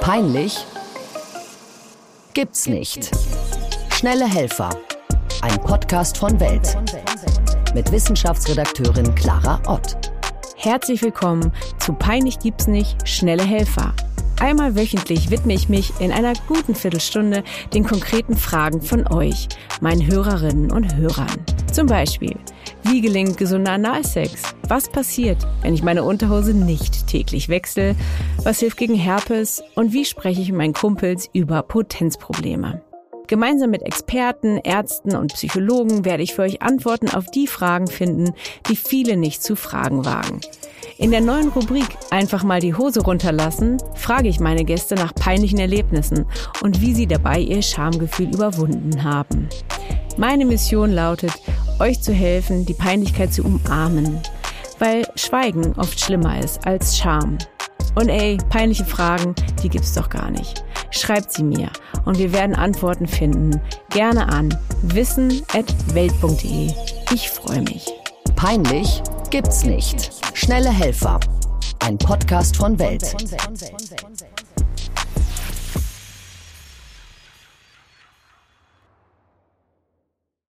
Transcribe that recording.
Peinlich gibt's nicht. Schnelle Helfer. Ein Podcast von Welt. Mit Wissenschaftsredakteurin Clara Ott. Herzlich willkommen zu Peinlich gibt's nicht, schnelle Helfer. Einmal wöchentlich widme ich mich in einer guten Viertelstunde den konkreten Fragen von euch, meinen Hörerinnen und Hörern. Zum Beispiel, wie gelingt gesunder Analsex? Was passiert, wenn ich meine Unterhose nicht täglich wechsle? Was hilft gegen Herpes? Und wie spreche ich mit meinen Kumpels über Potenzprobleme? Gemeinsam mit Experten, Ärzten und Psychologen werde ich für euch Antworten auf die Fragen finden, die viele nicht zu fragen wagen. In der neuen Rubrik Einfach mal die Hose runterlassen frage ich meine Gäste nach peinlichen Erlebnissen und wie sie dabei ihr Schamgefühl überwunden haben. Meine Mission lautet, euch zu helfen, die Peinlichkeit zu umarmen weil Schweigen oft schlimmer ist als Scham. Und ey, peinliche Fragen, die gibt's doch gar nicht. Schreibt sie mir und wir werden Antworten finden. Gerne an wissen.welt.de. Ich freue mich. Peinlich gibt's nicht. Schnelle Helfer. Ein Podcast von Welt.